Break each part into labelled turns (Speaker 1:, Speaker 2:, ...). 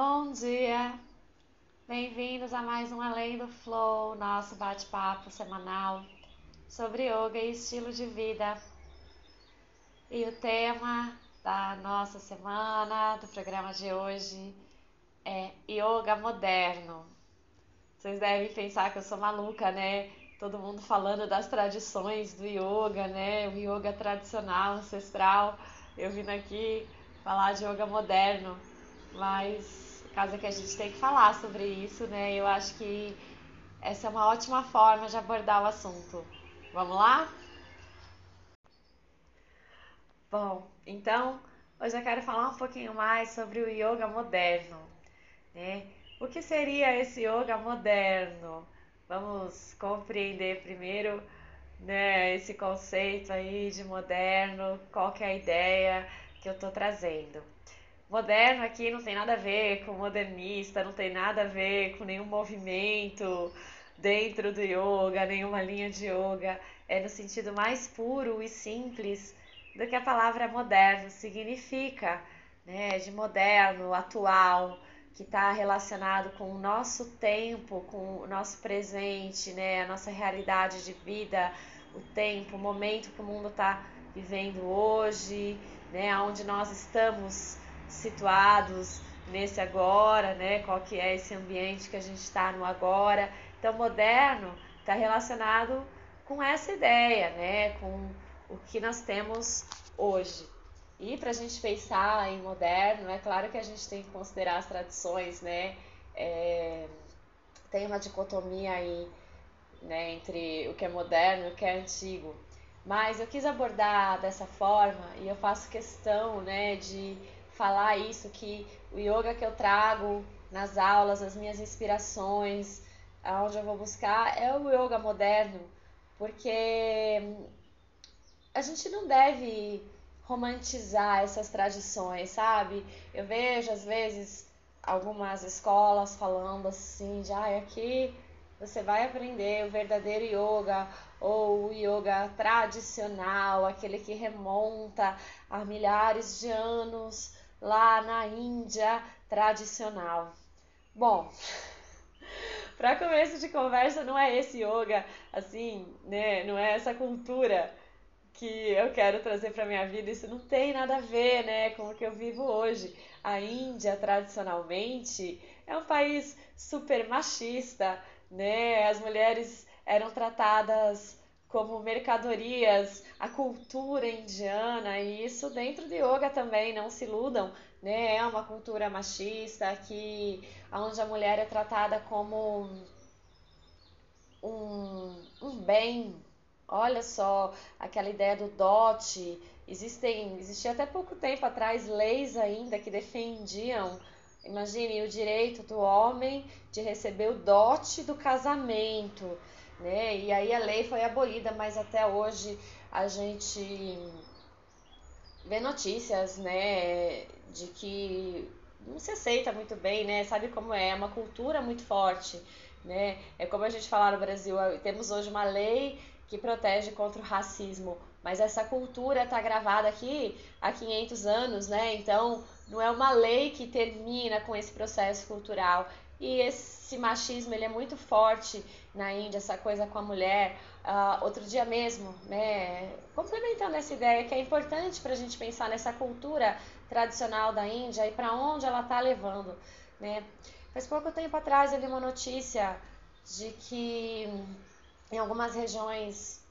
Speaker 1: Bom dia! Bem-vindos a mais um Além do Flow, nosso bate-papo semanal sobre yoga e estilo de vida. E o tema da nossa semana, do programa de hoje, é Yoga Moderno. Vocês devem pensar que eu sou maluca, né? Todo mundo falando das tradições do yoga, né? O yoga tradicional, ancestral. Eu vim aqui falar de yoga moderno, mas casa que a gente tem que falar sobre isso, né? Eu acho que essa é uma ótima forma de abordar o assunto. Vamos lá? Bom, então hoje eu quero falar um pouquinho mais sobre o yoga moderno, né? O que seria esse yoga moderno? Vamos compreender primeiro, né, esse conceito aí de moderno, qual que é a ideia que eu estou trazendo. Moderno aqui não tem nada a ver com modernista, não tem nada a ver com nenhum movimento dentro do yoga, nenhuma linha de yoga. É no sentido mais puro e simples do que a palavra moderno significa, né? De moderno, atual, que está relacionado com o nosso tempo, com o nosso presente, né? A nossa realidade de vida, o tempo, o momento que o mundo está vivendo hoje, né? Onde nós estamos situados nesse agora, né? Qual que é esse ambiente que a gente está no agora. Então, moderno está relacionado com essa ideia, né? Com o que nós temos hoje. E para a gente pensar em moderno, é claro que a gente tem que considerar as tradições, né? É, tem uma dicotomia aí, né? Entre o que é moderno e o que é antigo. Mas eu quis abordar dessa forma e eu faço questão, né? De falar isso, que o yoga que eu trago nas aulas, as minhas inspirações, aonde eu vou buscar, é o yoga moderno, porque a gente não deve romantizar essas tradições, sabe? Eu vejo às vezes algumas escolas falando assim, de ah, aqui você vai aprender o verdadeiro yoga ou o yoga tradicional, aquele que remonta a milhares de anos lá na Índia tradicional. Bom, para começo de conversa, não é esse yoga assim, né? Não é essa cultura que eu quero trazer para minha vida. Isso não tem nada a ver, né, com o que eu vivo hoje. A Índia tradicionalmente é um país super machista, né? As mulheres eram tratadas como mercadorias, a cultura indiana e isso dentro de yoga também, não se iludam, né? É uma cultura machista que onde a mulher é tratada como um, um bem. Olha só, aquela ideia do dote. Existem, existia até pouco tempo atrás leis ainda que defendiam Imagine o direito do homem de receber o dote do casamento né? E aí a lei foi abolida, mas até hoje a gente vê notícias, né, de que não se aceita muito bem, né? Sabe como é? É uma cultura muito forte, né? É como a gente fala no Brasil, temos hoje uma lei que protege contra o racismo, mas essa cultura está gravada aqui há 500 anos, né? Então, não é uma lei que termina com esse processo cultural. E esse machismo ele é muito forte na Índia, essa coisa com a mulher. Uh, outro dia mesmo, né, complementando essa ideia que é importante para a gente pensar nessa cultura tradicional da Índia e para onde ela está levando. Né? Faz pouco tempo atrás eu vi uma notícia de que em algumas regiões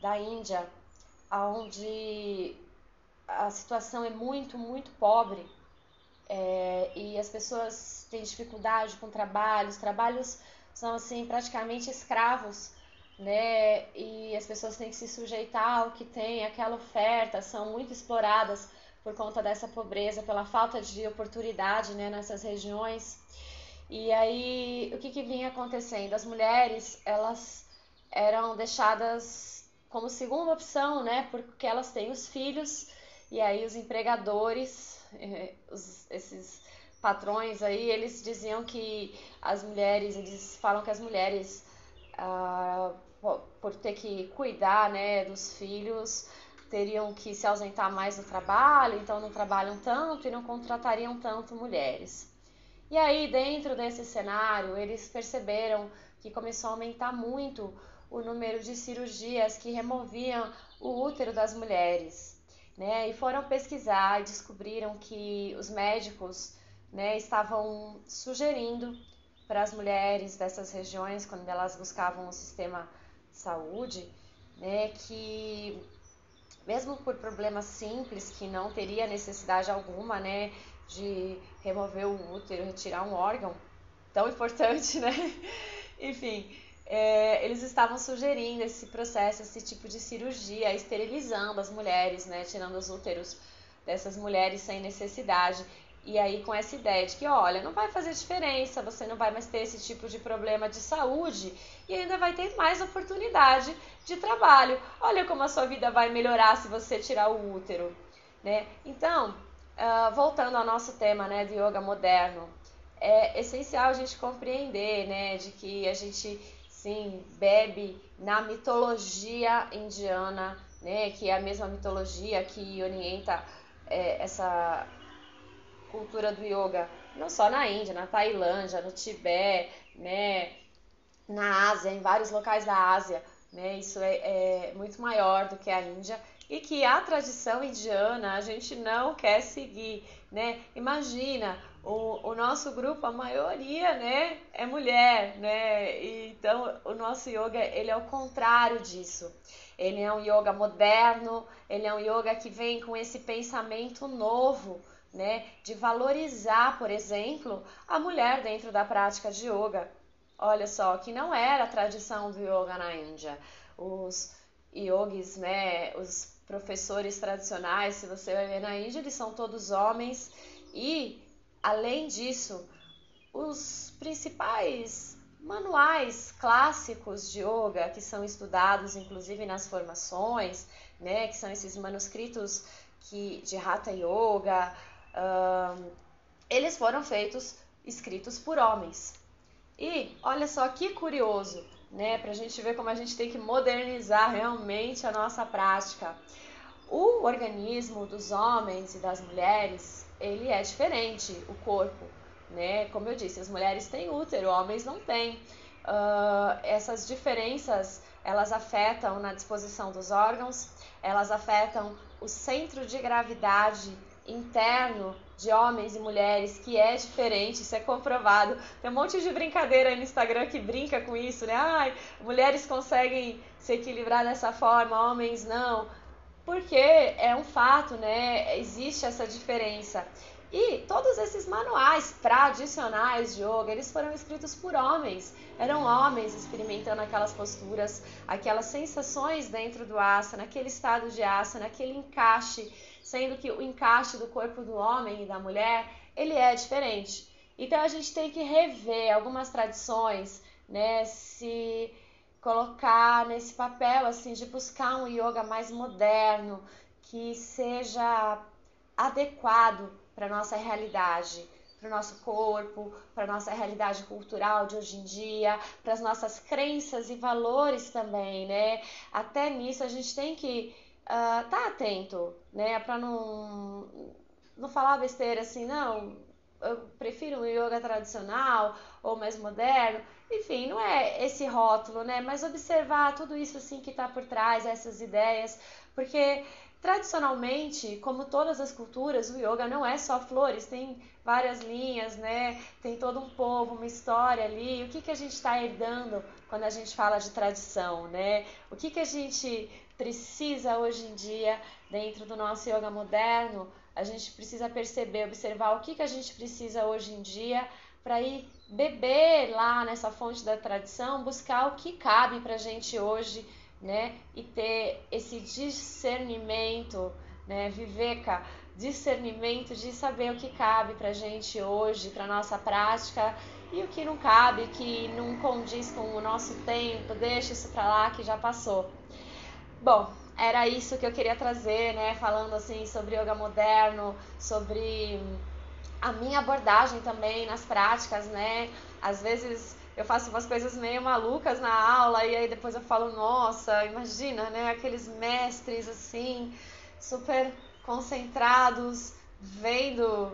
Speaker 1: da Índia, onde a situação é muito, muito pobre, é, e as pessoas têm dificuldade com trabalhos, trabalhos são assim praticamente escravos, né? E as pessoas têm que se sujeitar ao que tem, aquela oferta, são muito exploradas por conta dessa pobreza, pela falta de oportunidade, né, nessas regiões. E aí, o que, que vinha acontecendo? As mulheres, elas eram deixadas como segunda opção, né, porque elas têm os filhos, e aí os empregadores os, esses patrões aí, eles diziam que as mulheres, eles falam que as mulheres, ah, por ter que cuidar né, dos filhos, teriam que se ausentar mais do trabalho, então não trabalham tanto e não contratariam tanto mulheres. E aí, dentro desse cenário, eles perceberam que começou a aumentar muito o número de cirurgias que removiam o útero das mulheres. Né? E foram pesquisar e descobriram que os médicos né, estavam sugerindo para as mulheres dessas regiões, quando elas buscavam o sistema de saúde, né, que mesmo por problemas simples, que não teria necessidade alguma, né, de remover o útero, retirar um órgão tão importante, né? Enfim, é, eles estavam sugerindo esse processo, esse tipo de cirurgia, esterilizando as mulheres, né? Tirando os úteros dessas mulheres sem necessidade. E aí com essa ideia de que, olha, não vai fazer diferença, você não vai mais ter esse tipo de problema de saúde e ainda vai ter mais oportunidade de trabalho. Olha como a sua vida vai melhorar se você tirar o útero, né? Então, uh, voltando ao nosso tema, né, do yoga moderno, é essencial a gente compreender, né, de que a gente sim bebe na mitologia indiana, né, que é a mesma mitologia que orienta é, essa cultura do yoga, não só na Índia, na Tailândia, no Tibete, né, na Ásia, em vários locais da Ásia, né, isso é, é muito maior do que a Índia e que a tradição indiana a gente não quer seguir, né? Imagina, o, o nosso grupo, a maioria, né, é mulher, né? Então, o nosso yoga, ele é o contrário disso. Ele é um yoga moderno, ele é um yoga que vem com esse pensamento novo, né, de valorizar, por exemplo, a mulher dentro da prática de yoga. Olha só, que não era a tradição do yoga na Índia. Os yogis, né, os professores tradicionais, se você vai ver na Índia, eles são todos homens e, além disso, os principais manuais clássicos de yoga que são estudados inclusive nas formações, né, que são esses manuscritos que de Hatha Yoga, um, eles foram feitos escritos por homens. E olha só que curioso, né, para a gente ver como a gente tem que modernizar realmente a nossa prática. O organismo dos homens e das mulheres, ele é diferente, o corpo, né? Como eu disse, as mulheres têm útero, homens não têm. Uh, essas diferenças, elas afetam na disposição dos órgãos, elas afetam o centro de gravidade interno de homens e mulheres que é diferente, isso é comprovado. Tem um monte de brincadeira aí no Instagram que brinca com isso, né? Ai, mulheres conseguem se equilibrar dessa forma, homens não. Porque é um fato, né? Existe essa diferença. E todos esses manuais tradicionais de yoga, eles foram escritos por homens. Eram homens experimentando aquelas posturas, aquelas sensações dentro do asana, aquele estado de asana, aquele encaixe sendo que o encaixe do corpo do homem e da mulher, ele é diferente. Então a gente tem que rever algumas tradições, né, se colocar nesse papel assim de buscar um yoga mais moderno, que seja adequado para nossa realidade, para o nosso corpo, para nossa realidade cultural de hoje em dia, para as nossas crenças e valores também, né? Até nisso a gente tem que uh, tá atento, né? Para não, não falar besteira assim, não, eu prefiro um yoga tradicional ou mais moderno. Enfim, não é esse rótulo, né? Mas observar tudo isso assim que está por trás, essas ideias, porque tradicionalmente, como todas as culturas, o yoga não é só flores, tem várias linhas, né? Tem todo um povo, uma história ali. O que, que a gente está herdando quando a gente fala de tradição, né? O que, que a gente precisa hoje em dia, dentro do nosso yoga moderno, a gente precisa perceber, observar o que, que a gente precisa hoje em dia para ir beber lá nessa fonte da tradição, buscar o que cabe para a gente hoje, né? E ter esse discernimento, né? Viveka, discernimento de saber o que cabe para a gente hoje, para nossa prática e o que não cabe, que não condiz com o nosso tempo, deixa isso para lá que já passou. Bom, era isso que eu queria trazer, né? Falando assim sobre yoga moderno, sobre a minha abordagem também nas práticas, né? Às vezes eu faço umas coisas meio malucas na aula e aí depois eu falo, nossa, imagina, né? Aqueles mestres assim, super concentrados, vendo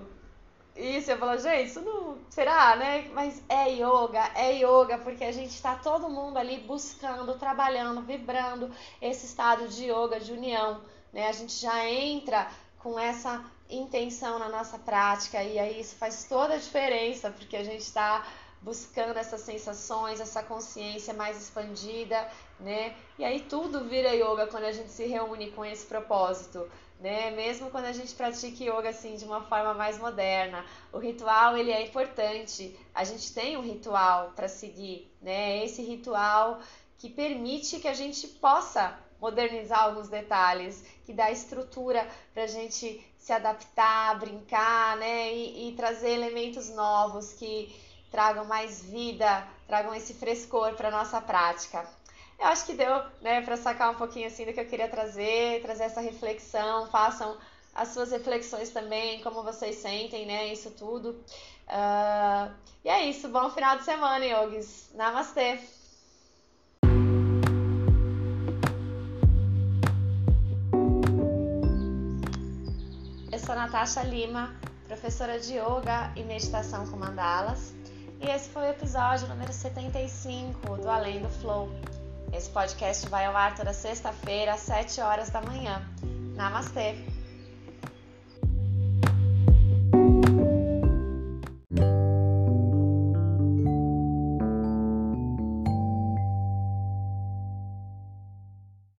Speaker 1: isso, eu falo, gente, isso não. Será, né? Mas é yoga, é yoga, porque a gente está todo mundo ali buscando, trabalhando, vibrando esse estado de yoga, de união, né? A gente já entra com essa intenção na nossa prática e aí isso faz toda a diferença, porque a gente está buscando essas sensações, essa consciência mais expandida, né? E aí tudo vira yoga quando a gente se reúne com esse propósito, né? Mesmo quando a gente pratica yoga assim de uma forma mais moderna, o ritual ele é importante. A gente tem um ritual para seguir, né? Esse ritual que permite que a gente possa modernizar alguns detalhes, que dá estrutura para a gente se adaptar, brincar, né? E, e trazer elementos novos que tragam mais vida, tragam esse frescor para nossa prática. Eu acho que deu, né, para sacar um pouquinho assim do que eu queria trazer, trazer essa reflexão, façam as suas reflexões também, como vocês sentem, né, isso tudo. Uh, e é isso, bom final de semana, yogis. Namastê! Eu sou Natasha Lima, professora de Yoga e Meditação com Mandalas. E esse foi o episódio número 75 do Além do Flow. Esse podcast vai ao ar toda sexta-feira, às 7 horas da manhã. Namastê!